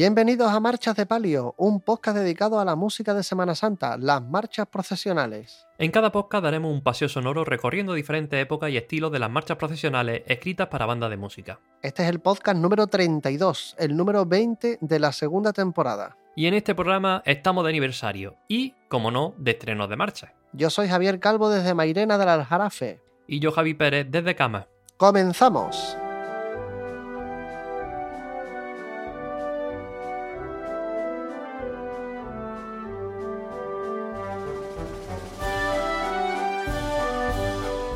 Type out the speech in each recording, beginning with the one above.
Bienvenidos a Marchas de Palio, un podcast dedicado a la música de Semana Santa, las marchas procesionales. En cada podcast daremos un paseo sonoro recorriendo diferentes épocas y estilos de las marchas procesionales escritas para bandas de música. Este es el podcast número 32, el número 20 de la segunda temporada. Y en este programa estamos de aniversario y, como no, de estrenos de marcha. Yo soy Javier Calvo desde Mairena del Aljarafe. Y yo Javi Pérez desde Cama. ¡Comenzamos!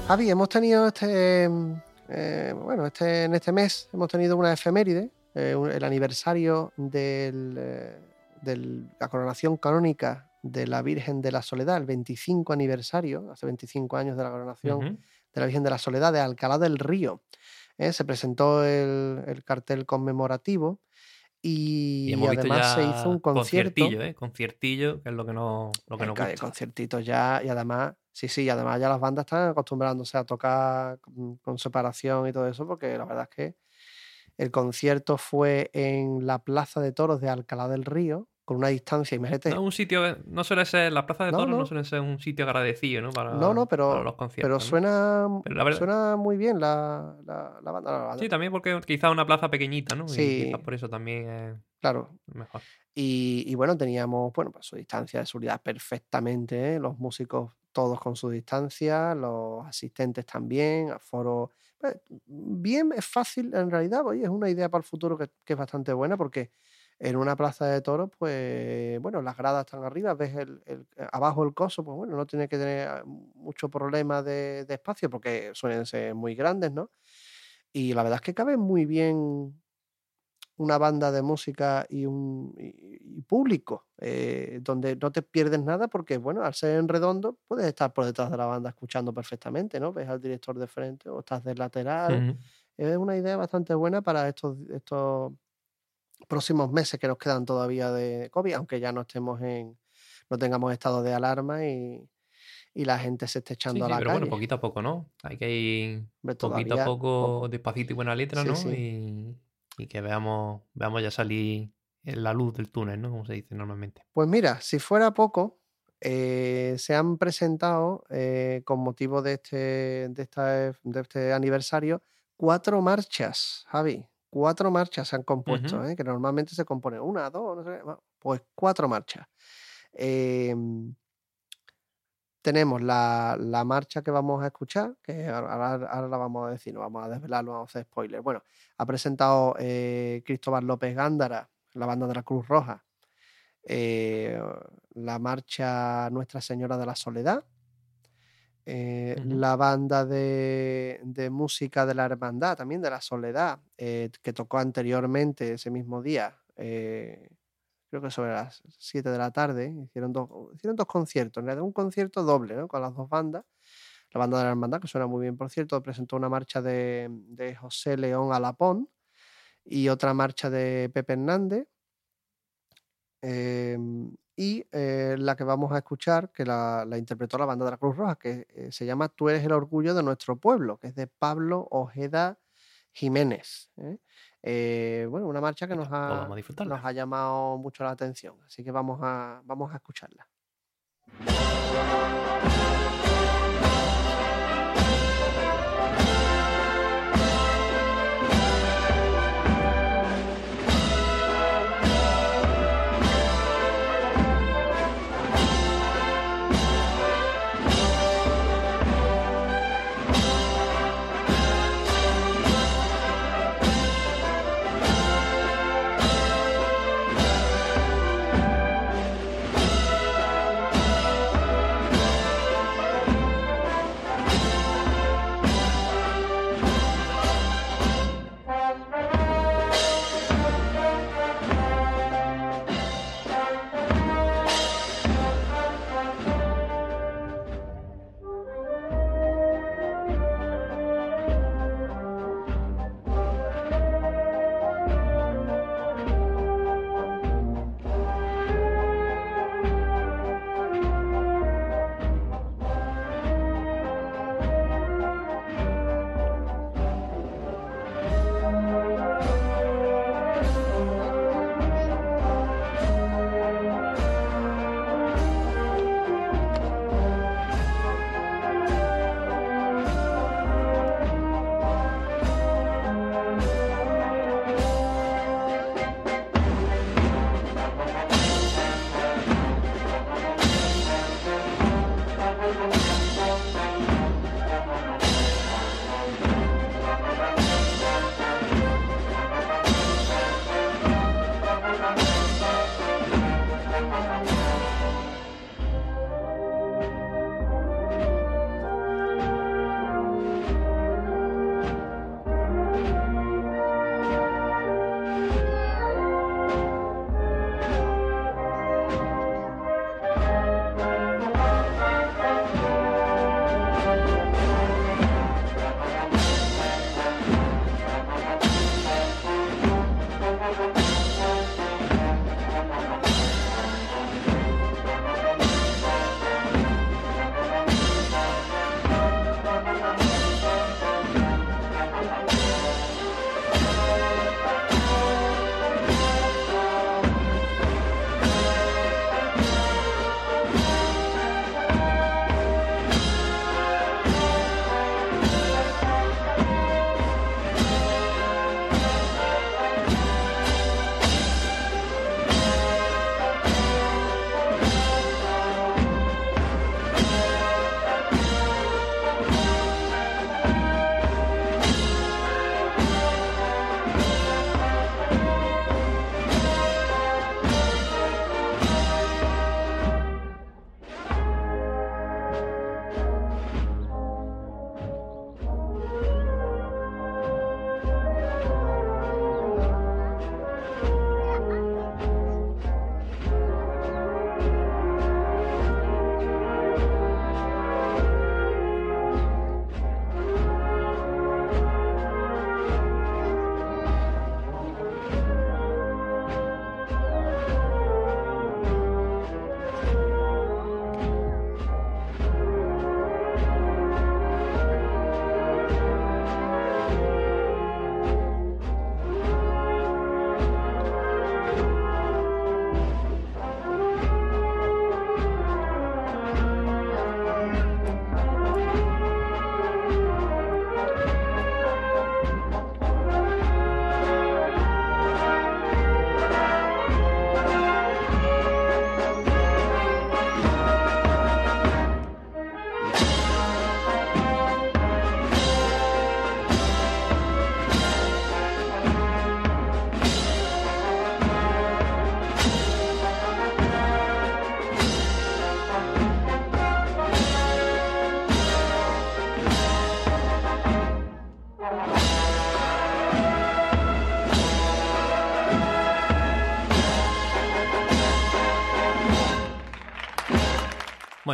Javi, hemos tenido este, eh, bueno, este, en este mes hemos tenido una efeméride, eh, el aniversario eh, de la coronación canónica de la Virgen de la Soledad, el 25 aniversario, hace 25 años de la coronación de la Virgen de la Soledad de Alcalá del Río. se presentó el, cartel conmemorativo y, además se hizo un concierto. Conciertillo, ¿eh? Conciertillo, que es lo que no, lo que no gusta. Conciertitos ya, y además Sí, sí, además ya las bandas están acostumbrándose a tocar con, separación y todo eso, porque la verdad es que el concierto fue en la Plaza de Toros de Alcalá del Río, con una distancia, imagínate. No, un sitio, no suele ser, la Plaza de Toros no, suele ser un sitio agradecido, ¿no? Para, no, no, pero, los conciertos. Pero suena, suena muy bien la, banda, Sí, también porque quizá una plaza pequeñita, ¿no? Sí. Y por eso también es claro. mejor. Y, bueno, teníamos, bueno, pues su distancia de seguridad perfectamente, ¿eh? los músicos todos con su distancia, los asistentes también, aforo. Pues, bien, es fácil en realidad, oye, es una idea para el futuro que, es bastante buena porque en una plaza de toros, pues bueno, las gradas están arriba, ves el, abajo el coso, pues bueno, no tiene que tener ah, mucho problema de, de, espacio porque suelen ser muy grandes, ¿no? Y la verdad es que cabe muy bien una banda de música y un público, eh, donde no te pierdes nada porque, bueno, al ser en redondo, puedes estar por detrás de la banda escuchando perfectamente, ¿no? Ves al director de frente o estás de lateral. Es una idea bastante buena para estos, estos próximos meses que nos quedan todavía de COVID, aunque ya no estemos en, no tengamos estado de alarma y, la gente se esté echando a la pero bueno, poquito a poco, ¿no? Hay que ir poquito a poco, despacito y buena letra, ¿no? Y y que veamos, veamos ya salir la luz del túnel, ¿no? Como se dice normalmente. Pues mira, si fuera poco, eh, se han presentado eh, con motivo de este, de, esta, de este aniversario cuatro marchas, Javi. Cuatro marchas se han compuesto, ¿eh? que normalmente se compone una, dos, no sé, pues cuatro marchas. Tenemos la, marcha que vamos a escuchar, que ahora, la vamos a decir, no vamos a desvelarlo, vamos a hacer spoilers. Bueno, ha presentado eh, Cristóbal López Gándara, la banda de la Cruz Roja, eh, la marcha Nuestra Señora de la Soledad, eh, la banda de, de, música de la Hermandad, también de la Soledad, que tocó anteriormente ese mismo día creo que sobre las 7 de la tarde, hicieron dos, dos conciertos, un concierto doble. Con las dos bandas. La banda de la hermandad, que suena muy bien, por cierto, presentó una marcha de, de José León Alapón y otra marcha de Pepe Hernández. Em, y eh, la que vamos a escuchar, que la, interpretó la banda de la Cruz Roja, que eh, se llama Tú eres el orgullo de nuestro pueblo, que es de Pablo Ojeda Jiménez. ¿eh? Eh, bueno, una marcha que nos ha, nos ha llamado mucho la atención, así que vamos a, vamos a escucharla.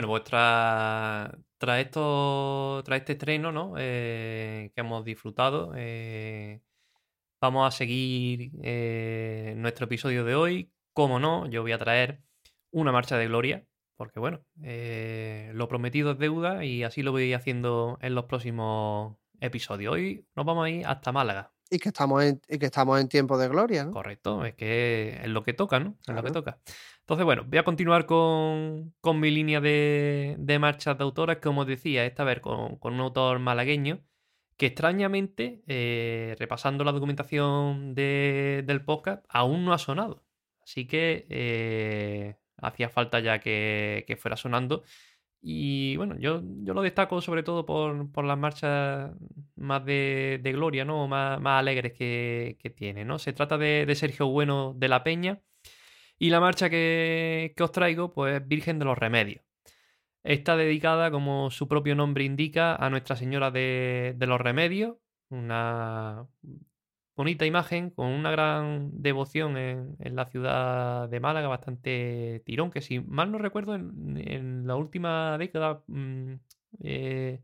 Bueno, pues tras, esto, tras este estreno ¿no? Eh, que hemos disfrutado, eh, vamos a seguir eh, nuestro episodio de hoy. Como no, yo voy a traer una marcha de gloria, porque bueno, lo prometido es deuda y así lo voy haciendo en los próximos episodios. Hoy nos vamos a ir hasta Málaga. Y que estamos en, que estamos en tiempo de gloria, ¿no? Correcto, es que es lo que toca, ¿no? Es lo que toca. Entonces, bueno, voy a continuar con, mi línea de, de, marchas de autores, como os decía, esta vez con, un autor malagueño, que extrañamente, eh, repasando la documentación del podcast, aún no ha sonado. Así que eh, hacía falta ya que, que fuera sonando. Y bueno, yo, yo lo destaco sobre todo por, las marchas más de, gloria, ¿no? Más, más alegres que, tiene, ¿no? Se trata de, Sergio Bueno de la Peña. Y la marcha que, os traigo, pues Virgen de los Remedios. Está dedicada, como su propio nombre indica, a Nuestra Señora de, de los Remedios, una bonita imagen, con una gran devoción en, la ciudad de Málaga, bastante tirón, que si mal no recuerdo, en, la última década, mm, eh,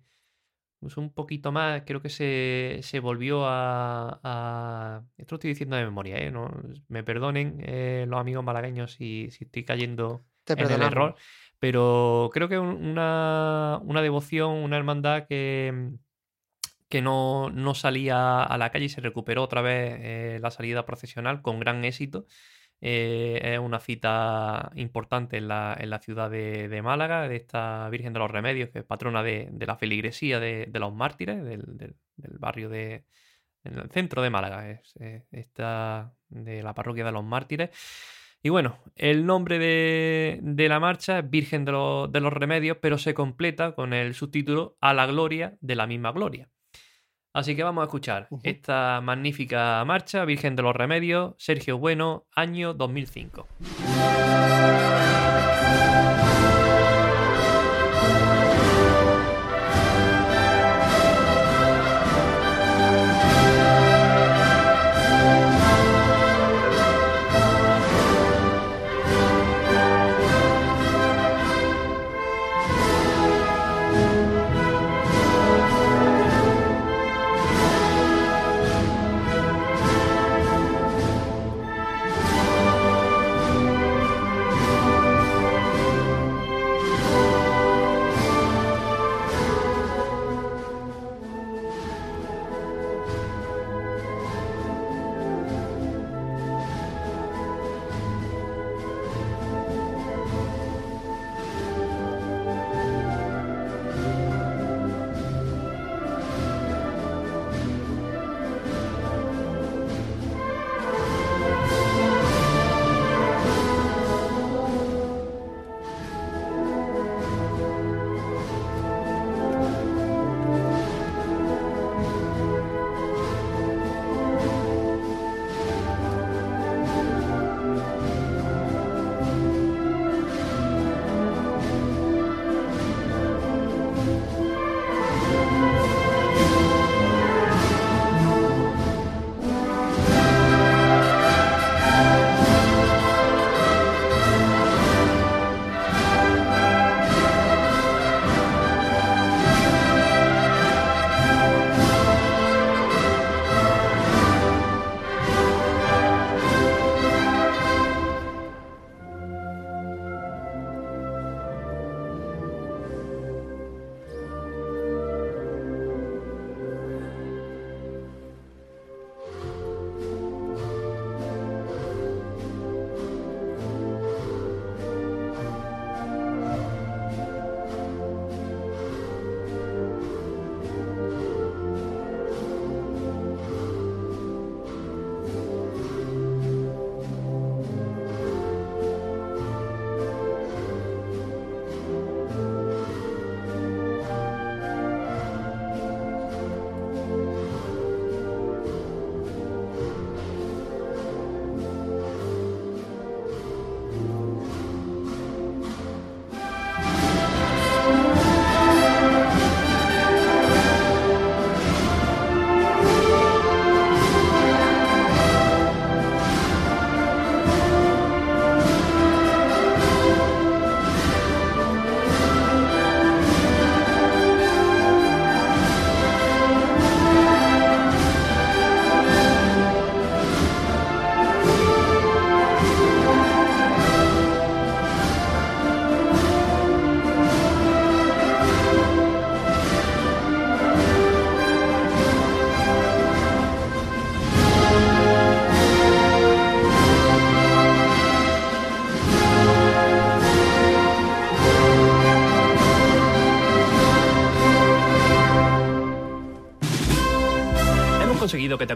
pues un poquito más, creo que se, volvió a, Esto lo estoy diciendo de memoria, ¿eh? No, me perdonen eh, los amigos malagueños si, si estoy cayendo en el error, pero creo que una, una devoción, una hermandad que que no, salía a la calle y se recuperó otra vez eh, la salida procesional con gran éxito. Eh, es una cita importante en la, en la ciudad de, Málaga, de esta Virgen de los Remedios, que es patrona de, la feligresía de, los mártires, del, barrio de, en el centro de Málaga, es, esta de la parroquia de los mártires. Y bueno, el nombre de, la marcha es Virgen de, de los Remedios, pero se completa con el subtítulo A la gloria de la misma gloria. Así que vamos a escuchar esta magnífica marcha, Virgen de los Remedios, Sergio Bueno, año 2005.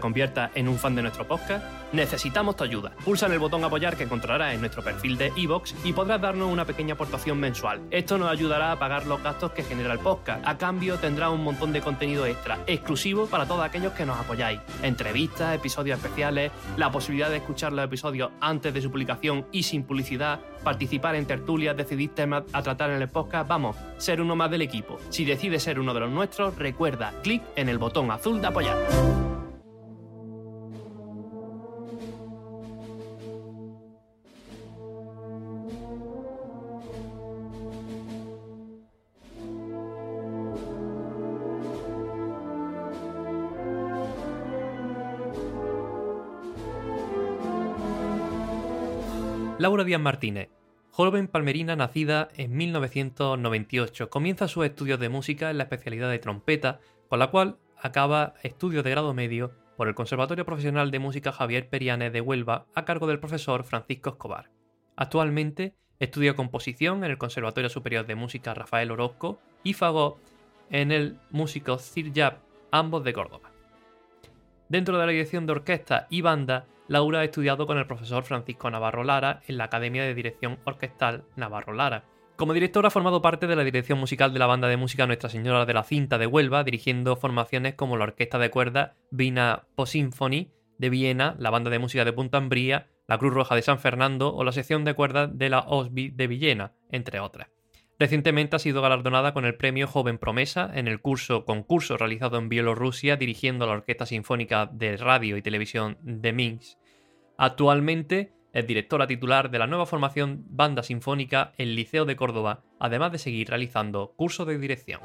Conviertas en un fan de nuestro podcast? Necesitamos tu ayuda. Pulsa en el botón apoyar que encontrarás en nuestro perfil de iVoox y podrás darnos una pequeña aportación mensual. Esto nos ayudará a pagar los gastos que genera el podcast. A cambio tendrás un montón de contenido extra, exclusivo para todos aquellos que nos apoyáis. Entrevistas, episodios especiales, la posibilidad de escuchar los episodios antes de su publicación y sin publicidad, participar en tertulias, decidir temas a tratar en el podcast, vamos, ser uno más del equipo. Si decides ser uno de los nuestros, recuerda, clic en el botón azul de apoyar. Laura Díaz Martínez, joven palmerina nacida en 1998, comienza sus estudios de música en la especialidad de trompeta, con la cual acaba estudios de grado medio por el Conservatorio Profesional de Música Javier Perianes de Huelva a cargo del profesor Francisco Escobar. Actualmente estudia composición en el Conservatorio Superior de Música Rafael Orozco y fagot en el Músico Cirjab, ambos de Córdoba. Dentro de la dirección de orquesta y banda, Laura ha estudiado con el profesor Francisco Navarro Lara en la Academia de Dirección Orquestal Navarro Lara. Como directora ha formado parte de la dirección musical de la banda de música Nuestra Señora de la Cinta de Huelva, dirigiendo formaciones como la Orquesta de Cuerdas Vina Posinfony de Viena, la banda de música de Punta Ambría, la Cruz Roja de San Fernando o la sección de cuerdas de la OSBI de Villena, entre otras. Recientemente ha sido galardonada con el premio Joven Promesa en el curso concurso realizado en Bielorrusia dirigiendo la Orquesta Sinfónica de Radio y Televisión de Minsk. Actualmente es directora titular de la nueva formación Banda Sinfónica en Liceo de Córdoba, además de seguir realizando cursos de dirección.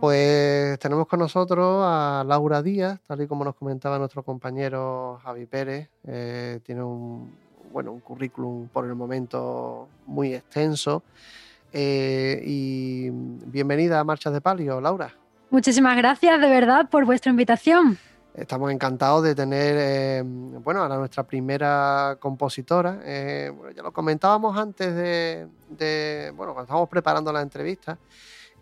Pues tenemos con nosotros a Laura Díaz, tal y como nos comentaba nuestro compañero Javi Pérez. Eh, tiene un, bueno, un currículum por el momento muy extenso. Eh, y bienvenida a Marchas de Palio, Laura. Muchísimas gracias de verdad por vuestra invitación. Estamos encantados de tener eh, bueno, a nuestra primera compositora. ya lo comentábamos antes de, de, bueno, cuando estábamos preparando la entrevista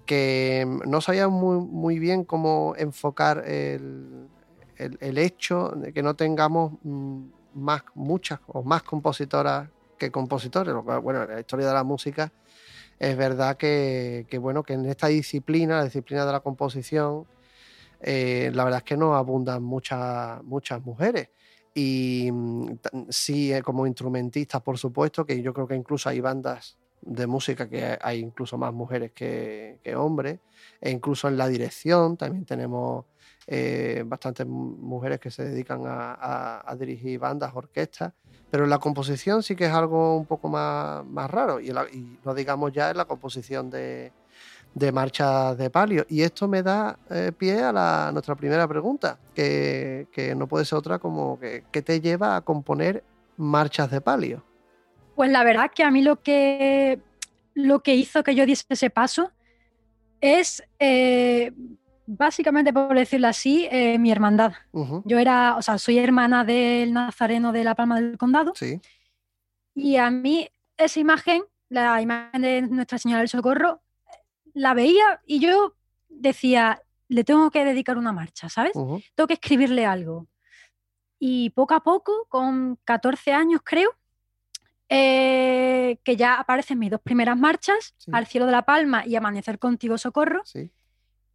que no sabía muy, muy bien cómo enfocar el, hecho de que no tengamos mm, más, muchas o más compositoras que compositores. Bueno, en la historia de la música es verdad que, bueno, que en esta disciplina, la disciplina de la composición, eh, la verdad es que no abundan muchas, muchas mujeres. Y mm, sí, eh, como instrumentistas, por supuesto, que yo creo que incluso hay bandas de música que hay incluso más mujeres que, hombres, e incluso en la dirección también tenemos eh, bastantes mujeres que se dedican a, dirigir bandas, orquestas, pero en la composición sí que es algo un poco más, más raro, y, no digamos ya en la composición de, de marchas de palio. Y esto me da eh, pie a la, nuestra primera pregunta, que, que, no puede ser otra como que ¿qué te lleva a componer marchas de palio? Pues la verdad que a mí lo que, lo que hizo que yo diese ese paso es, eh, básicamente por decirlo así, eh, mi hermandad. Yo era, o sea, soy hermana del Nazareno de la Palma del Condado. Sí. Y a mí esa imagen, la imagen de Nuestra Señora del Socorro, la veía y yo decía, le tengo que dedicar una marcha, ¿sabes? Tengo que escribirle algo. Y poco a poco, con 14 años creo, eh, que ya aparecen mis dos primeras marchas, Al cielo de la palma y Amanecer contigo, socorro,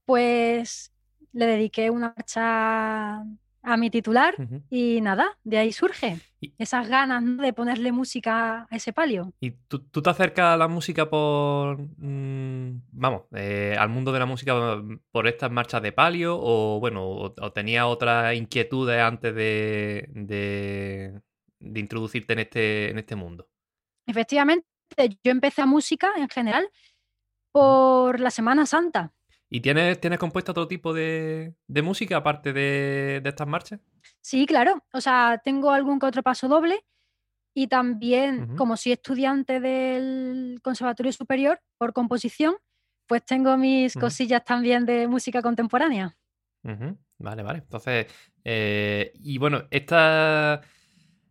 pues le dediqué una marcha a mi titular y nada, de ahí surge esas ganas de ponerle música a ese palio. ¿Y tú, te acercas a la música por, mm, vamos, eh, al mundo de la música por estas marchas de palio o bueno, o, tenía otras inquietudes antes de, de introducirte en este, en este mundo? Efectivamente, yo empecé a música en general por la Semana Santa. ¿Y tienes, tienes compuesto otro tipo de, música aparte de, estas marchas? Sí, claro. O sea, tengo algún que otro paso doble y también, como soy estudiante del Conservatorio Superior por composición, pues tengo mis cosillas también de música contemporánea. Vale, vale. Entonces, eh, y bueno, esta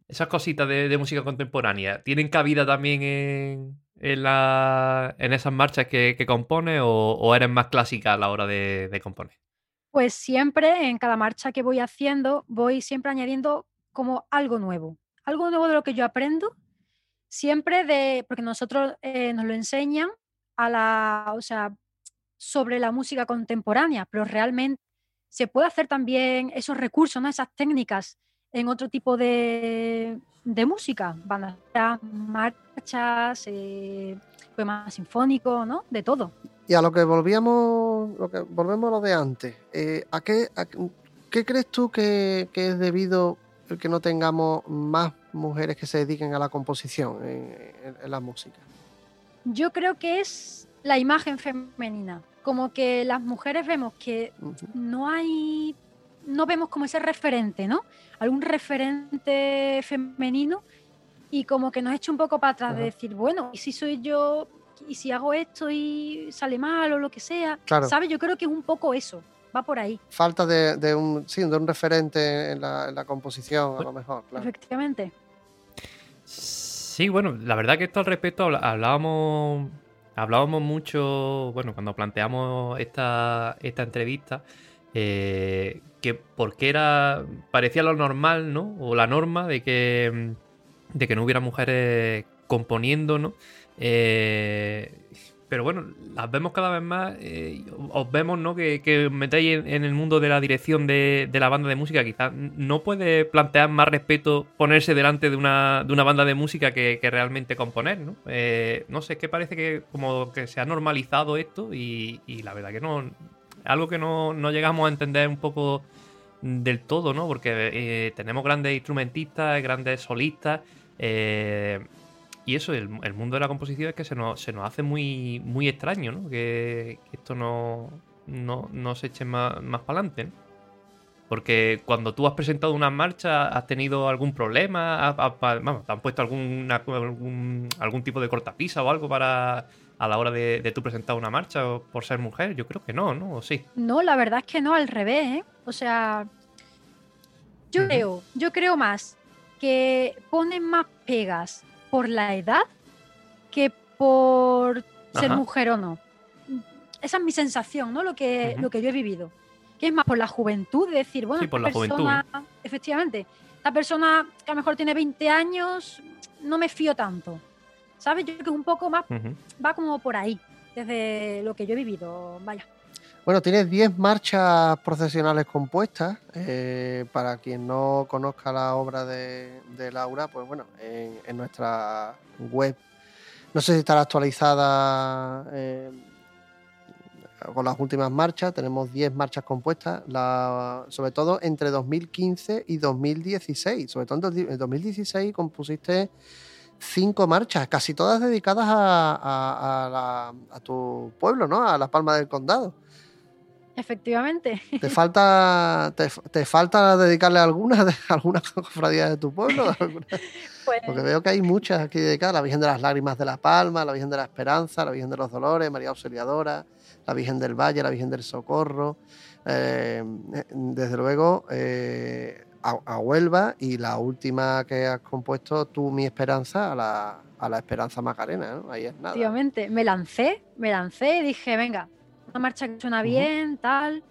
esas cositas de, música contemporánea, ¿tienen cabida también en, en, la, en esas marchas que, que compones o, eres más clásica a la hora de, componer? Pues siempre, en cada marcha que voy haciendo, voy siempre añadiendo como algo nuevo, algo nuevo de lo que yo aprendo, siempre de, porque nosotros eh, nos lo enseñan a la, o sea, sobre la música contemporánea, pero realmente se puede hacer también esos recursos, ¿no? esas técnicas en otro tipo de, de música, bandas, marchas, eh, poemas sinfónicos, ¿no? De todo. Y a lo que volvíamos, lo que volvemos a lo de antes, eh, ¿a, qué, qué crees tú que, es debido el que no tengamos más mujeres que se dediquen a la composición en la música? Yo creo que es la imagen femenina. Como que las mujeres vemos que no hay, no vemos como ese referente, ¿no? Algún referente femenino y como que nos echa un poco para atrás de decir, bueno, ¿y si soy yo? ¿Y si hago esto y sale mal o lo que sea? ¿Sabes? Yo creo que es un poco eso, va por ahí. Falta de, un, sí, de un referente en la, composición, a lo mejor, Efectivamente. Sí, bueno, la verdad que esto al respecto hablábamos hablábamos mucho, bueno, cuando planteamos esta, esta entrevista, eh, que porque era, parecía lo normal, ¿no? O la norma de que, de que no hubiera mujeres componiendo, ¿no? Eh, pero bueno, las vemos cada vez más. Eh, os vemos, ¿no? Que, que metéis en, el mundo de la dirección de, la banda de música. Quizás no puede plantear más respeto ponerse delante de una, de una banda de música que, realmente componer, ¿no? Eh, no sé, es que parece que como que se ha normalizado esto y, la verdad que no. Algo que no, no, llegamos a entender un poco del todo, ¿no? Porque eh, tenemos grandes instrumentistas, grandes solistas. Eh, y eso, el, mundo de la composición es que se nos, se nos hace muy, muy extraño, ¿no? Que, esto no, no, se eche más, más para adelante, Porque cuando tú has presentado una marcha, ¿has tenido algún problema? vamos, ¿Te han puesto algún, algún tipo de cortapisa o algo para a la hora de, de tú presentar una marcha por ser mujer? Yo creo que no, ¿no? ¿O sí? No, la verdad es que no, al revés, ¿eh? O sea, yo creo, yo creo más que ponen más pegas por la edad que por ser mujer o no. Esa es mi sensación, ¿no? Lo que, lo que yo he vivido. Que es más por la juventud, de decir, bueno, por la persona, efectivamente, la persona que a lo mejor tiene 20 años, no me fío tanto. ¿Sabes? Yo creo que un poco más va como por ahí, desde lo que yo he vivido, vaya. Bueno, tienes 10 marchas procesionales compuestas. Eh, para quien no conozca la obra de, Laura, pues bueno, en, nuestra web, no sé si estará actualizada eh, con las últimas marchas, tenemos 10 marchas compuestas, sobre todo entre 2015 y 2016. Sobre todo en 2016 compusiste cinco marchas, casi todas dedicadas a, a tu pueblo, ¿no? A La Palma del Condado. Efectivamente. ¿Te falta, te, falta dedicarle alguna de alguna cofradía de tu pueblo? Pues Porque veo que hay muchas aquí dedicadas. La Virgen de las Lágrimas de la Palma, la Virgen de la Esperanza, la Virgen de los Dolores, María Auxiliadora, la Virgen del Valle, la Virgen del Socorro. Eh, desde luego, eh, a, Huelva y la última que has compuesto, Tú, mi esperanza, a la, a la Esperanza Macarena. Ahí es nada. Efectivamente, me lancé, me lancé y dije, venga, marcha que suena bien, tal.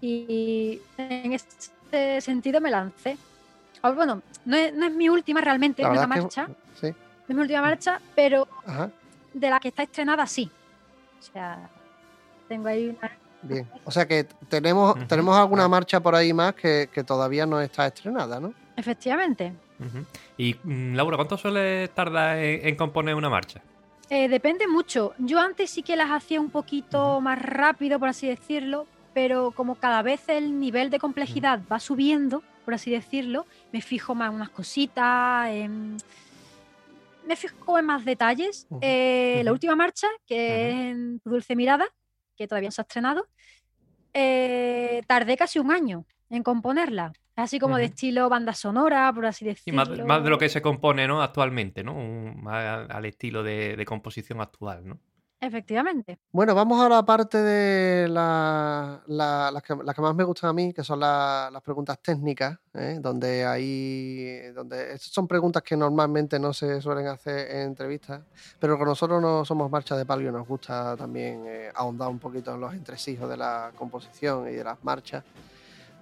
Y en este sentido me lancé. Ah, bueno, no es, mi última realmente, es una marcha. sí. es mi última marcha, pero de la que está estrenada sí. O sea, tengo ahí una. Bien, o sea que tenemos, tenemos alguna marcha por ahí más que, todavía no está estrenada, ¿no? Efectivamente. Y mm, Laura, ¿cuánto suele tardar en componer una marcha? Eh, depende mucho. Yo antes sí que las hacía un poquito más rápido, por así decirlo, pero como cada vez el nivel de complejidad va subiendo, por así decirlo, me fijo más en unas cositas, me fijo en más detalles. Eh, la última marcha, que es en Dulce Mirada, que todavía no se ha estrenado, eh, tardé casi un año en componerla. Así como de estilo banda sonora, por así decirlo. más, de lo que se compone ¿no? actualmente, ¿no? más al estilo de, composición actual, ¿no? Efectivamente. Bueno, vamos a la parte de las que, más me gustan a mí, que son las preguntas técnicas, ¿eh? donde hay, donde son preguntas que normalmente no se suelen hacer en entrevistas, pero con nosotros no somos marcha de palio, nos gusta también eh, ahondar un poquito en los entresijos de la composición y de las marchas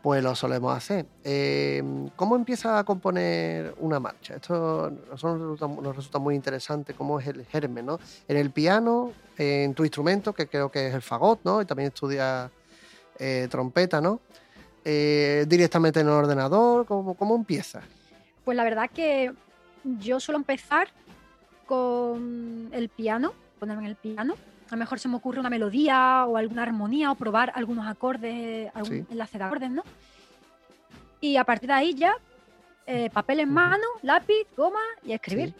pues lo solemos hacer. Em, ¿Cómo empieza a componer una marcha? Esto nos resulta, muy interesante, cómo es el germen, ¿no? En el piano, en tu instrumento, que creo que es el fagot, ¿no? Y también estudia eh, trompeta, ¿no? Eh, directamente en el ordenador, ¿cómo, ¿cómo empieza? Pues la verdad que yo suelo empezar con el piano, ponerme en el piano, a lo mejor se me ocurre una melodía o alguna armonía o probar algunos acordes, algún enlace de acordes, ¿no? Y a partir de ahí ya, eh, papel en mano, lápiz, goma y escribir.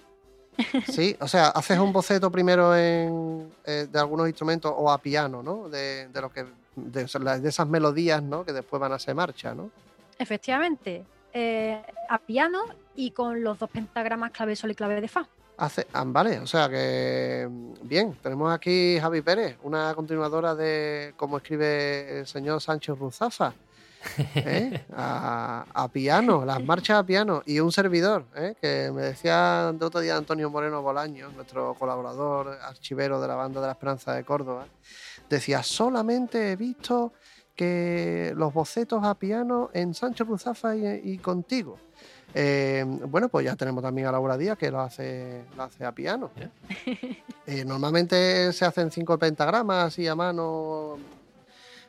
Sí. o sea, haces un boceto primero en, eh, de algunos instrumentos o a piano, ¿no? De, lo que, de, esas melodías, ¿no? Que después van a ser marcha, ¿no? Efectivamente, eh, a piano y con los dos pentagramas clave sol y clave de fa. Hace, ah, vale, o sea que bien, tenemos aquí Javi Pérez, una continuadora de cómo escribe el señor Sánchez Ruzafa. ¿eh? A, piano, las marchas a piano y un servidor, ¿eh? que me decía de otro día Antonio Moreno Bolaño, nuestro colaborador, archivero de la banda de la Esperanza de Córdoba, decía, solamente he visto que los bocetos a piano en Sánchez Ruzafa y contigo. Eh, bueno, pues ya tenemos también a Laura Díaz que lo hace, lo hace a piano. Eh, normalmente se hacen cinco pentagramas y a mano,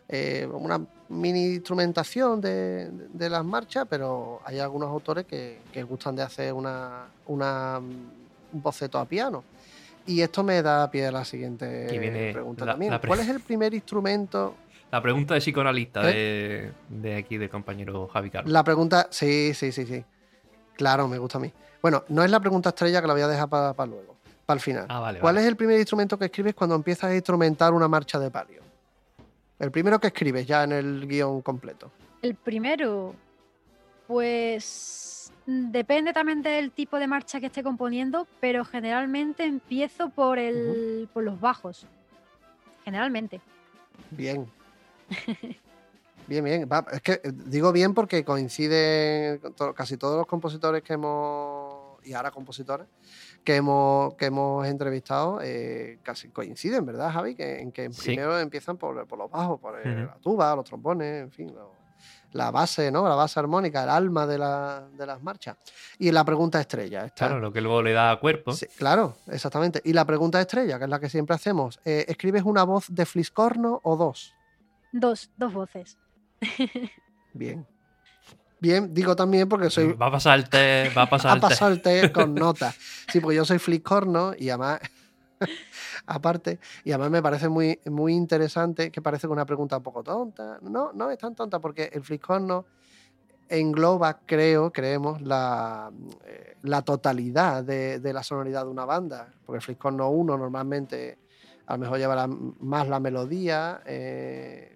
eh, una mini instrumentación de, las marchas, pero hay algunos autores que, gustan de hacer una, un boceto a piano. Y esto me da pie a la siguiente pregunta también. ¿Cuál es el primer instrumento la pregunta de psicoanalista de, de, aquí del compañero Javi Carlos. La pregunta, sí, sí, sí, sí. Claro, me gusta a mí. Bueno, no es la pregunta estrella que la voy a dejar para, luego, para el final. Ah, ¿Cuál es el primer instrumento que escribes cuando empiezas a instrumentar una marcha de palio? El primero que escribes ya en el guion completo. El primero, pues depende también del tipo de marcha que esté componiendo, pero generalmente empiezo por, el, por los bajos. Generalmente. Bien. Bien, bien. es que eh, digo bien porque coincide casi todos los compositores que hemos, y ahora compositores, que hemos, que hemos entrevistado, eh, casi coinciden, ¿verdad, Javi? Que, en que primero empiezan por, los bajos, por la tuba, los trombones, en fin, la base, ¿no? La base armónica, el alma de, las marchas. Y la pregunta estrella. Claro, lo que luego le da cuerpo. claro, exactamente. Y la pregunta estrella, que es la que siempre hacemos, eh, ¿escribes una voz de fliscorno o dos? Dos, dos voces. Bien. Bien, digo también porque soy. Va a pasar el test, va a pasar, el, test. con notas. Sí, porque yo soy flicorno y además. aparte, y además me parece muy, muy interesante, que parece una pregunta un poco tonta. No, no es tan tonta, porque el flicorno engloba, creo, creemos, la, eh, la totalidad de, la sonoridad de una banda. Porque el flicorno 1 normalmente a lo mejor lleva más la melodía. Eh,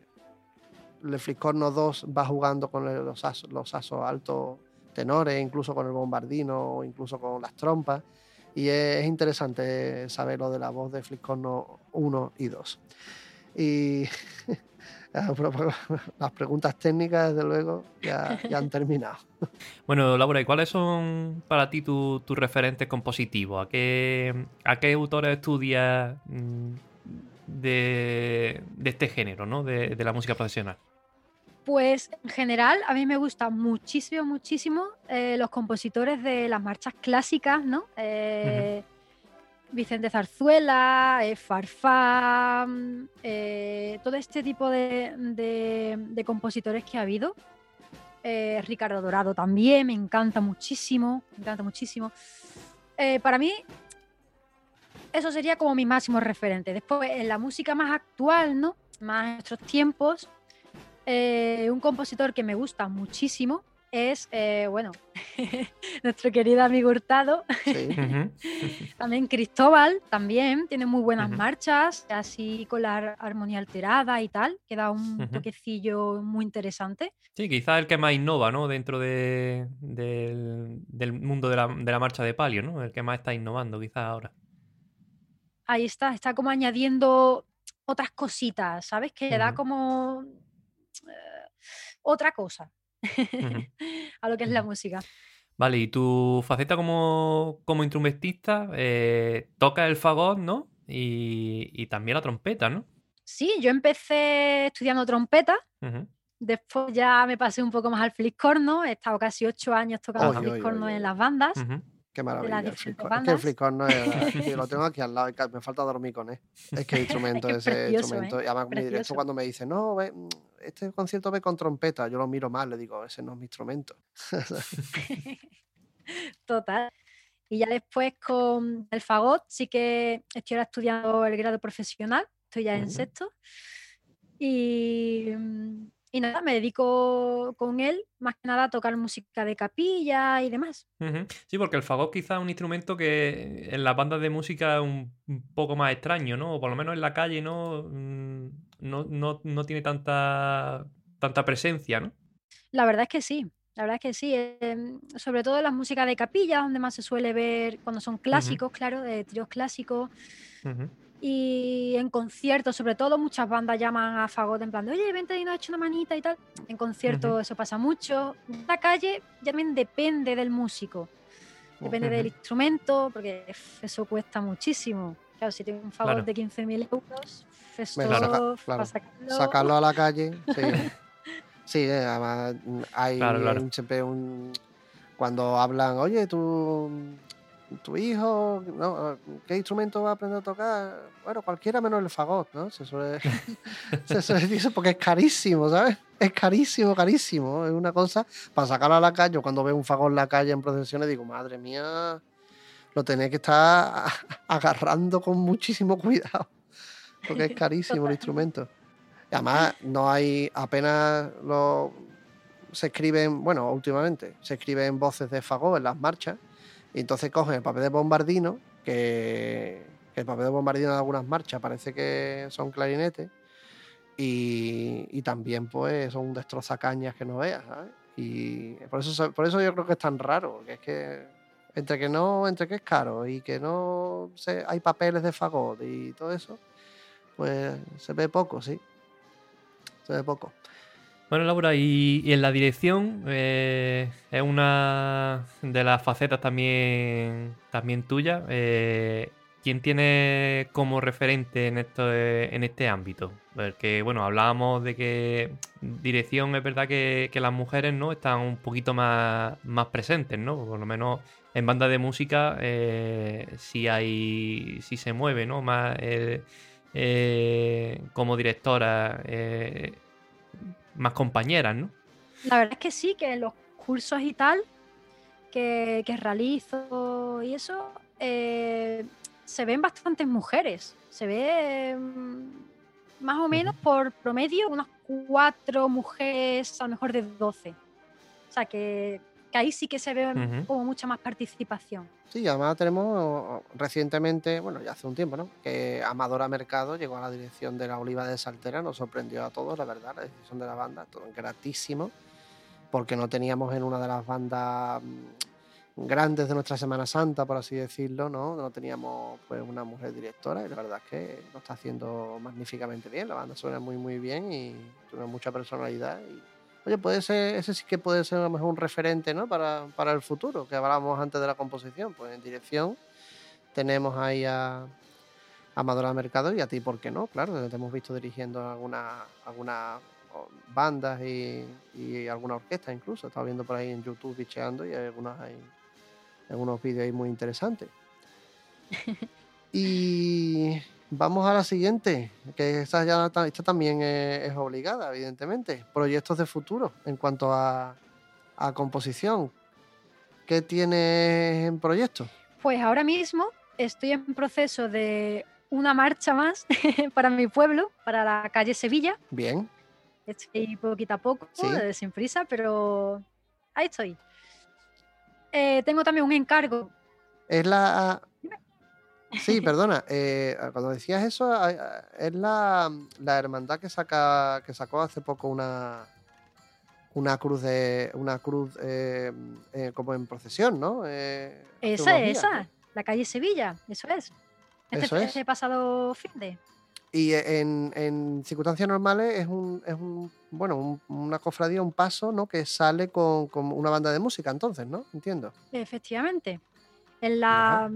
el Fliscorno 2 va jugando con los asos, los altos tenores, incluso con el bombardino incluso con las trompas. Y es interesante saber lo de la voz de Fliscorno 1 y 2. Y las preguntas técnicas, desde luego, ya, han terminado. Bueno, Laura, ¿y cuáles son para ti tus referentes compositivos? ¿A qué, a qué autores estudias de, este género, ¿no? de la música profesional? Pues en general a mí me gustan muchísimo, muchísimo eh, los compositores de las marchas clásicas, ¿no? Eh, Vicente Zarzuela, eh, Farfán, todo este tipo de, compositores que ha habido. Ricardo Dorado también, me encanta muchísimo, me encanta muchísimo. para mí, eso sería como mi máximo referente. Después, en la música más actual, ¿no? Más en nuestros tiempos, eh, un compositor que me gusta muchísimo es, eh, bueno, nuestro querido amigo Hurtado. también Cristóbal, también tiene muy buenas marchas, así con la armonía alterada y tal, que da un toquecillo muy interesante. Sí, quizás el que más innova, ¿no? Dentro del, mundo de la, marcha de palio, ¿no? El que más está innovando quizás ahora. Ahí está, está como añadiendo otras cositas, ¿sabes? Que le da como eh, otra cosa a lo que es la música. Vale, y tu faceta como, como instrumentista, eh, toca el fagot, ¿no? Y, también la trompeta, ¿no? Sí, yo empecé estudiando trompeta. Después ya me pasé un poco más al fliscorno. He estado casi ocho años tocando fliscorno en las bandas. Qué maravilla. El. Es que el fliscorno es, lo tengo aquí al lado. Me falta dormir con él. Es que el instrumento, es ese instrumento. ¿eh? Y además, mi directo cuando me dice, no, ve, este concierto ve con trompeta, yo lo miro mal, le digo, ese no es mi instrumento. Total. Y ya después con el fagot sí que estoy ahora estudiando el grado profesional, estoy ya en sexto. Y, mm, y, nada, me dedico con él más que nada a tocar música de capilla y demás. Sí, porque el fagot quizá es un instrumento que en las bandas de música es un, poco más extraño, ¿no? O por lo menos en la calle no, mm, no, no, no tiene tanta, tanta presencia, ¿no? La verdad es que sí. La verdad es que sí, em, sobre todo en las músicas de capilla, donde más se suele ver cuando son clásicos, claro, de tríos clásicos. Y en conciertos, sobre todo, muchas bandas llaman a Fagot en plan de, oye, vente y nos hecho una manita y tal. En conciertos eso pasa mucho. En la calle ya también depende del músico, depende del instrumento, porque eso cuesta muchísimo. Claro, si tiene un Fagot de 15.000 euros, eso claro, sacarlo a la calle, sí. Sí, eh, además hay siempre un... Cuando hablan, oye, tu, tu hijo, ¿no? ¿qué instrumento va a aprender a tocar? Bueno, cualquiera menos el fagot, ¿no? Se suele, se suele decir porque es carísimo, ¿sabes? Es carísimo, carísimo. Es una cosa para sacarlo a la calle. Cuando veo un fagot en la calle en procesiones, digo, madre mía, lo tenéis que estar agarrando con muchísimo cuidado. Porque es carísimo el instrumento. Además, no hay apenas lo, se escriben, bueno, últimamente se escriben voces de fagot en las marchas. Y entonces cogen el papel de bombardino, que, el papel de bombardino de algunas marchas parece que son clarinetes. Y, también, pues, son destrozacañas que no veas, ¿sabes? Y por eso, por eso yo creo que es tan raro, que es que entre que no, entre que es caro y que no hay papeles de fagot y todo eso, pues se ve poco, sí de poco. Bueno, Laura, y, en la dirección eh, es una de las facetas también, también tuya. Eh, ¿Quién tiene como referente en, esto, en este ámbito? Porque, bueno, hablábamos de que dirección es verdad que, las mujeres no están un poquito más, más presentes, ¿no? Por lo menos en banda de música eh, sí hay, sí se mueve, ¿no? Más eh, como directora, más compañeras, ¿no? La verdad es que sí, que en los cursos y tal que, realizo y eso, eh, se ven bastantes mujeres. Se ve mm, más o menos por promedio unas cuatro mujeres, a lo mejor de doce. O sea que, ahí sí que se ve como mucha más participación. Sí, además tenemos recientemente, bueno, ya hace un tiempo, ¿no? Que Amadora Mercado llegó a la dirección de la Oliva de Saltera, nos sorprendió a todos, la verdad, la decisión de la banda, todo gratísimo, porque no teníamos en una de las bandas mm, grandes de nuestra Semana Santa, por así decirlo, ¿no? No teníamos pues una mujer directora y la verdad es que lo está haciendo magníficamente bien, la banda suena muy muy bien y tiene mucha personalidad y oye, puede ser, ese sí que puede ser a lo mejor un referente ¿no? para, para el futuro, que hablábamos antes de la composición. Pues en dirección tenemos ahí a, a Madonna Mercado y a ti, ¿por qué no? Claro, te hemos visto dirigiendo algunas alguna bandas y, y, alguna orquesta incluso. Estaba viendo por ahí en YouTube bicheando y hay, algunas, hay algunos vídeos ahí muy interesantes. y Vamos a la siguiente, que esta, ya, esta también es, obligada, evidentemente. Proyectos de futuro en cuanto a, composición. ¿Qué tienes en proyecto? Pues ahora mismo estoy en proceso de una marcha más para mi pueblo, para la calle Sevilla. Bien. Estoy poquito a poco, eh, sin prisa, pero ahí estoy. Eh, tengo también un encargo. Es la, Sí, perdona. Eh, cuando decías eso, es la, hermandad que saca que sacó hace poco una una cruz de una cruz eh, eh, como en procesión, ¿no? esa, esa, la calle Sevilla, eso es. este, Eso es. este pasado fin de. Y en, en circunstancias normales es un, es un bueno, un- una cofradía, un paso, ¿no? Que sale con, con una banda de música, entonces, ¿no? Entiendo. Efectivamente. En la,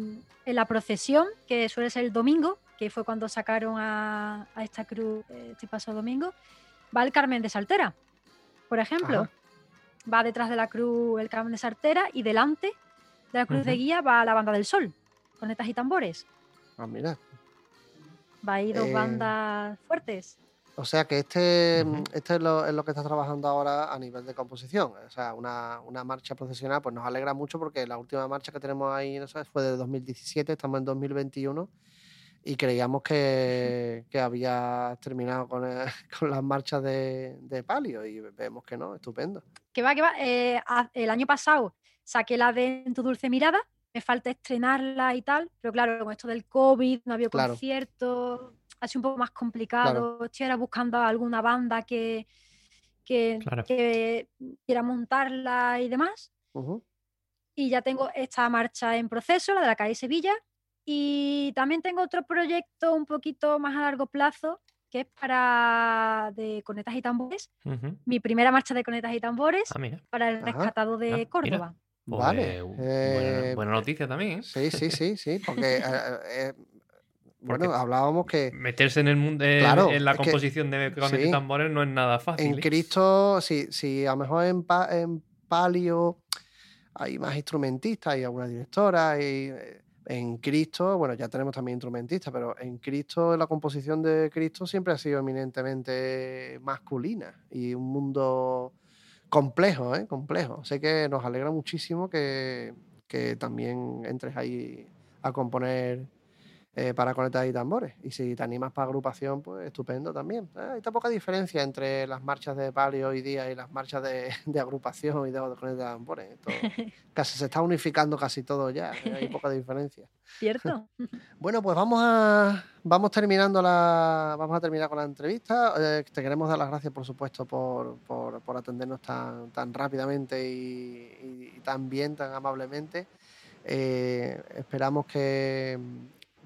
en la procesión, que suele ser el domingo, que fue cuando sacaron a, a esta cruz este pasado domingo, va el Carmen de Saltera, por ejemplo. Ajá. Va detrás de la cruz el Carmen de Saltera y delante de la cruz de guía va la banda del sol, cornetas y tambores. Ah, mira. Va ahí dos Eh, bandas fuertes. O sea que este, Ujú. este es, lo, es lo que estás trabajando ahora a nivel de composición. O sea, una, una marcha procesional, pues nos alegra mucho porque la última marcha que tenemos ahí no sé, fue de 2017, estamos en 2021 y creíamos que, que había terminado con, el- con las marchas de, de palio y vemos que no, estupendo. Que va, que va. eh, el año pasado saqué la de En tu dulce mirada, me falta estrenarla y tal, pero claro, con esto del COVID, no había Claro. conciertos, ha sido un poco más complicado. Estoy ahora buscando alguna banda que, que, Claro. que quiera montarla y demás. Ujú. Y ya tengo esta marcha en proceso, la de la calle Sevilla. Y también tengo otro proyecto un poquito más a largo plazo, que es para de conetas y tambores. Ujú. Mi primera marcha de conetas y tambores Ah, para el Ajá. rescatado de Ah, mira. Córdoba. Pues, Vale. buena, eh, buena noticia también, ¿eh? Sí, sí, sí, sí, porque eh, bueno, hablábamos que Meterse en el mundo en, Claro, en la que- composición de con sí. tambores no es nada fácil. en ¿eh? Cristo, si, si a lo mejor en, pa- en palio hay más instrumentistas y alguna directora eh, en Cristo, bueno, ya tenemos también instrumentistas, pero en Cristo la composición de Cristo siempre ha sido eminentemente masculina y un mundo complejo, ¿eh? Complejo. Así que nos alegra muchísimo que, que también entres ahí a componer eh, para conetas y tambores. Y si te animas para agrupación, pues estupendo también. Eh, hay tan poca diferencia entre las marchas de palio hoy día y las marchas de, de agrupación y de conetas y tambores. Casi se está unificando casi todo ya. eh, hay poca diferencia. ¿Cierto? Bueno, pues vamos a vamos terminando la vamos a terminar con la entrevista. Eh, te queremos dar las gracias, por supuesto, por, por, por atendernos tan, tan rápidamente y, y tan bien, tan amablemente. Esperamos que,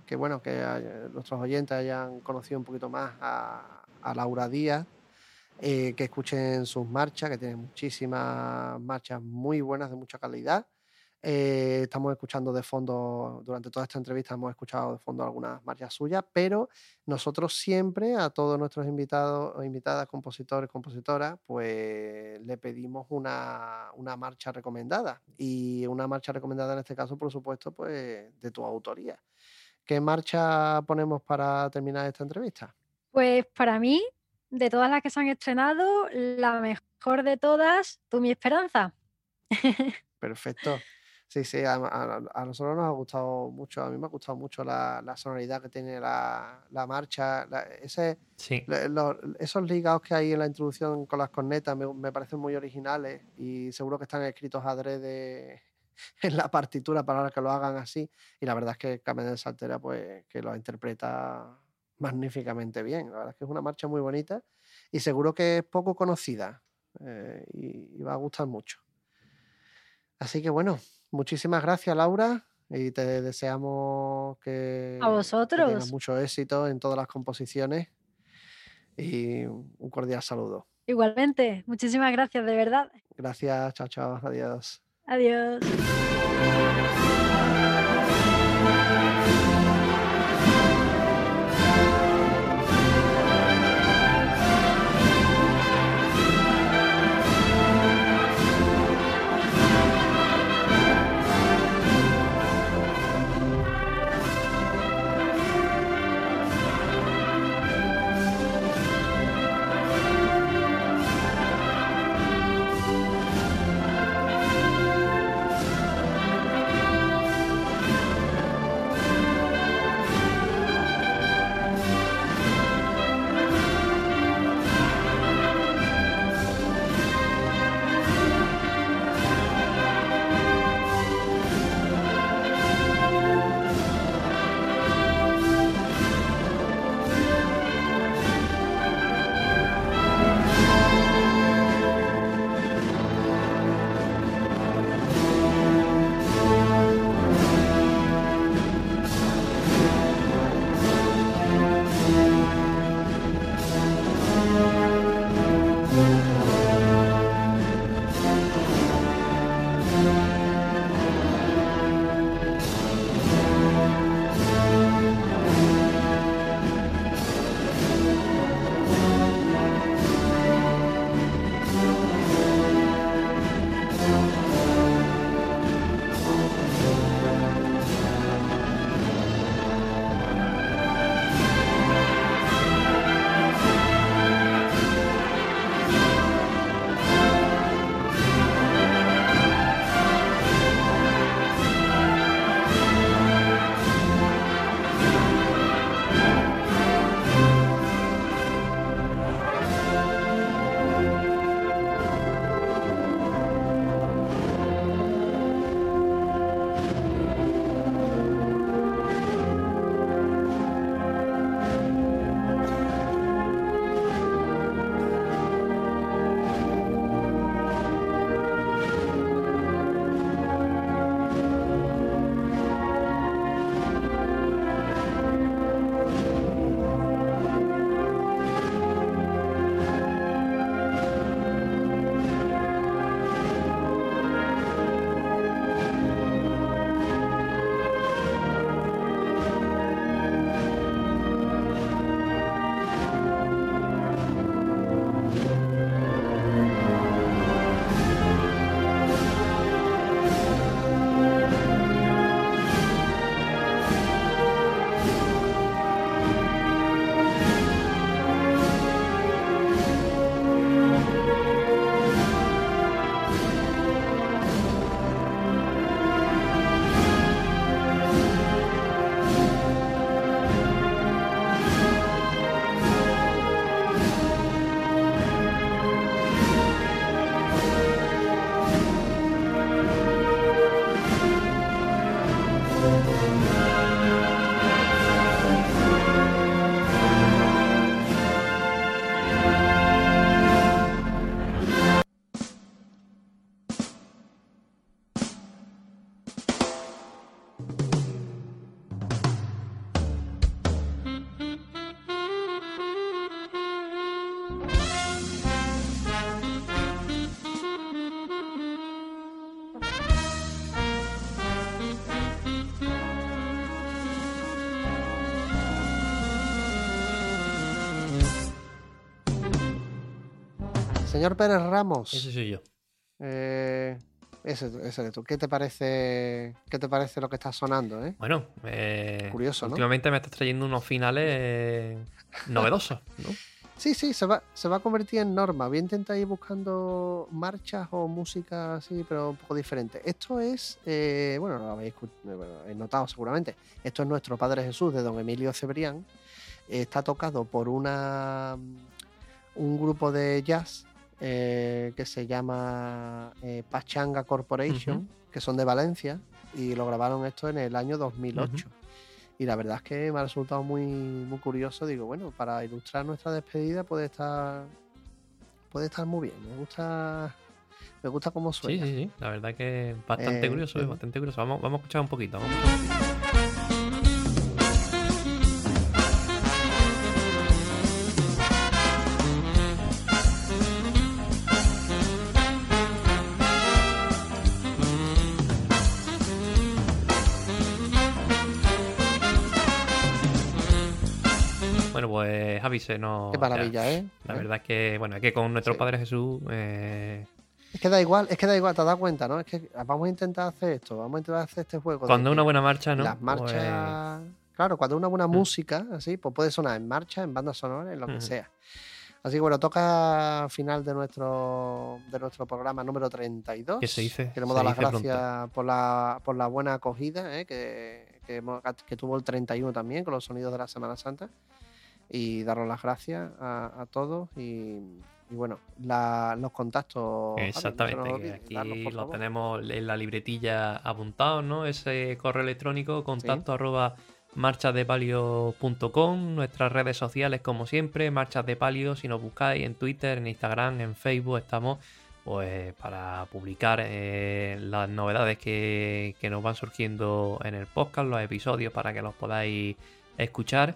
que bueno que haya- nuestros oyentes hayan conocido un poquito más a, Laura Díaz. eh, que escuchen sus marchas, que tienen muchísimas marchas muy buenas, de mucha calidad. Eh, estamos escuchando de fondo, durante toda esta entrevista hemos escuchado de fondo algunas marchas suyas, pero nosotros siempre a todos nuestros invitados o invitadas, compositores, compositoras, pues le pedimos una, una marcha recomendada. Y una marcha recomendada en este caso, por supuesto, pues de tu autoría. ¿Qué marcha ponemos para terminar esta entrevista? Pues para mí, de todas las que se han estrenado, la mejor de todas, Tú mi esperanza. Perfecto. Sí, sí, a, a- a nosotros nos ha gustado mucho, a mí me ha gustado mucho la, la sonoridad que tiene la, la marcha, la- ese, Sí. le- lo- esos ligados que hay en la introducción con las cornetas me, me parecen muy originales y seguro que están escritos adrede en la partitura para que lo hagan así. Y la verdad es que Carmen de Saltera, pues, que lo interpreta magníficamente bien. La verdad es que es una marcha muy bonita y seguro que es poco conocida eh, y, y va a gustar mucho. Así que bueno, muchísimas gracias Laura y te deseamos que, A que vosotros. tengas mucho éxito en todas las composiciones y un cordial saludo. Igualmente, muchísimas gracias, de verdad. Gracias, chao, chao, adiós. Adiós. Señor Pérez Ramos. Ese soy yo. Eh, ese, ese eres tú. ¿Qué te parece, qué te parece lo que está sonando? Eh? Bueno, eh, curioso, ¿no? Últimamente me estás trayendo unos finales novedosos, ¿no? Sí, sí, se va, se va a convertir en norma. Voy a intentar ir buscando marchas o música así, pero un poco diferente. Esto es, eh, bueno, lo habéis notado seguramente. Esto es nuestro Padre Jesús de don Emilio Cebrián. está tocado por una un grupo de jazz eh, que se llama eh, Pachanga Corporation, que son de Valencia, y lo grabaron esto en el año 2008. Y la verdad es que me ha resultado muy, muy curioso. Digo, bueno, para ilustrar nuestra despedida puede estar puede estar muy bien. Me gusta me gusta cómo suena. Sí, sí, sí. La verdad que es bastante eh, curioso, bastante curioso. Vamos, vamos a escuchar un poquito. Vamos a escuchar un poquito. Pues Javi se nos. Qué maravilla, ¿eh? La verdad es que, bueno, es que con nuestro Padre Jesús. Eh, es que da igual, es que da igual, te das cuenta, ¿no? Es que vamos a intentar hacer esto, vamos a intentar hacer este juego. Cuando una buena marcha, ¿no? Las marchas. Pues claro, cuando una buena mm. música, así, pues puede sonar en marcha, en banda sonora, en lo que sea. Así que bueno, toca final de nuestro, de nuestro programa número 32. ¿Qué se dice? Queremos dar las gracias por la, por la buena acogida ¿eh? que, que, que, tuvo el 31 también con los sonidos de la Semana Santa y daros las gracias a, todos y, bueno, los contactos. Exactamente, aquí lo tenemos en la libretilla apuntado, ¿no? Ese correo electrónico, contacto arroba marchasdepalio.com, nuestras redes sociales como siempre, Marchas de Palio, si nos buscáis en Twitter, en Instagram, en Facebook, estamos pues para publicar eh, las novedades que, que nos van surgiendo en el podcast, los episodios para que los podáis escuchar.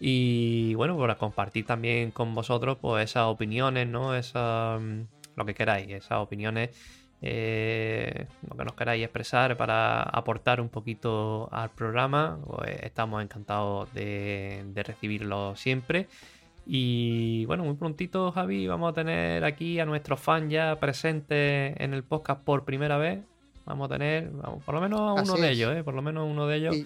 Y bueno, para compartir también con vosotros pues esas opiniones, ¿no? Esa, mm, lo que queráis, esas opiniones, eh, lo que nos queráis expresar para aportar un poquito al programa. Pues estamos encantados de, de recibirlo siempre. Y bueno, muy prontito, Javi, vamos a tener aquí a nuestros fans ya presentes en el podcast por primera vez. Vamos a tener, por lo menos a uno de ellos, ¿eh? Por lo menos uno de ellos.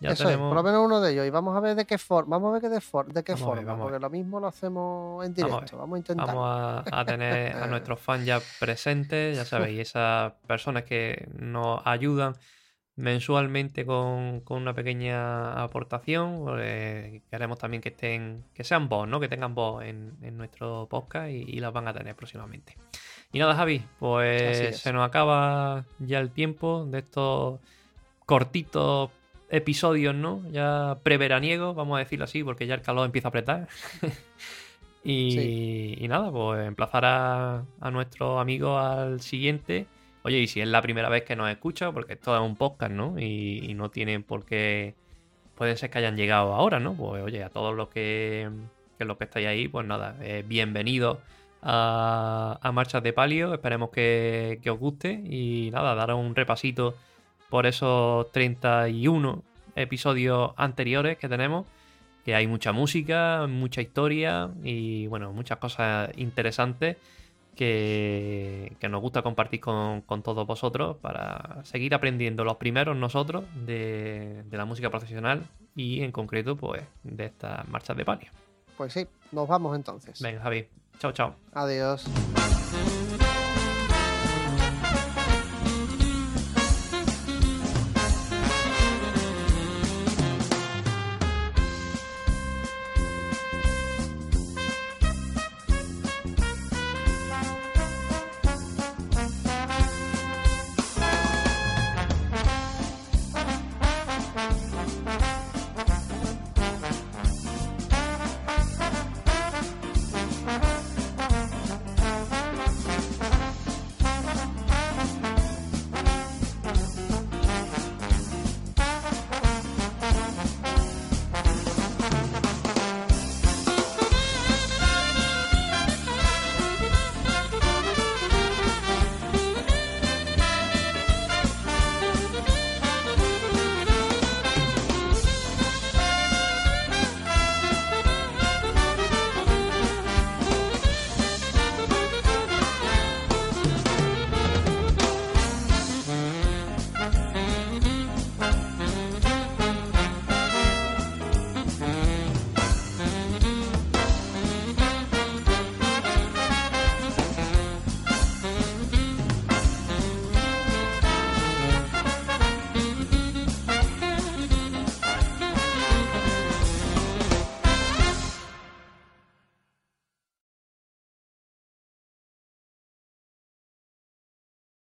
Eso es, por lo menos uno de ellos. Y vamos a ver de qué forma, vamos a ver de, de qué forma, porque lo mismo lo hacemos en directo. Vamos a, intentar. Vamos a, tener a nuestros fans ya presentes, ya sabéis, esas personas que nos ayudan mensualmente con, una pequeña aportación. queremos también que estén, que sean voz, ¿no? Que tengan voz en, nuestro podcast y, y, las van a tener próximamente. Y nada, Javi, pues se nos acaba ya el tiempo de estos cortitos episodios, ¿no? Ya preveraniego, vamos a decirlo así, porque ya el calor empieza a apretar. y, nada, pues emplazar a, a nuestro amigo al siguiente. Oye, y si es la primera vez que nos escucha, porque esto es un podcast, ¿no? Y, no tienen por qué. Puede ser que hayan llegado ahora, ¿no? Pues oye, a todos los que, que los que estáis ahí, pues nada, eh, bienvenidos a, a, Marchas de Palio. Esperemos que, que os guste. Y nada, daros un repasito por esos 31 episodios anteriores que tenemos, que hay mucha música, mucha historia y bueno, muchas cosas interesantes que, nos gusta compartir con, todos vosotros para seguir aprendiendo los primeros nosotros de, de la música profesional y en concreto pues de estas marchas de palio. Pues sí, nos vamos entonces. Venga, Javi. Chao, chao. Adiós.